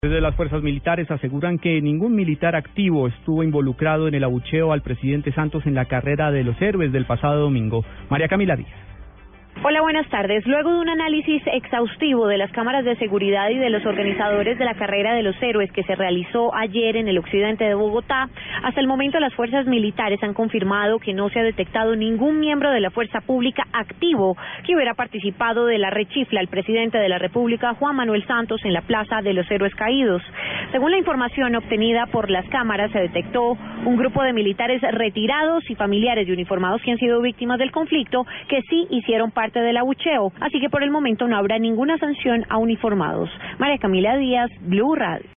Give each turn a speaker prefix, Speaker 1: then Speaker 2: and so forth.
Speaker 1: Desde las fuerzas militares aseguran que ningún militar activo estuvo involucrado en el abucheo al presidente Santos en la carrera de los héroes del pasado domingo. María Camila Díaz.
Speaker 2: Hola, buenas tardes. Luego de un análisis exhaustivo de las cámaras de seguridad y de los organizadores de la carrera de los héroes que se realizó ayer en el occidente de Bogotá, hasta el momento las fuerzas militares han confirmado que no se ha detectado ningún miembro de la fuerza pública activo que hubiera participado de la rechifla al presidente de la República, Juan Manuel Santos, en la Plaza de los Héroes Caídos. Según la información obtenida por las cámaras, se detectó un grupo de militares retirados y familiares de uniformados que han sido víctimas del conflicto que sí hicieron parte del abucheo, así que por el momento no habrá ninguna sanción a uniformados. María Camila Díaz, Blue Radio.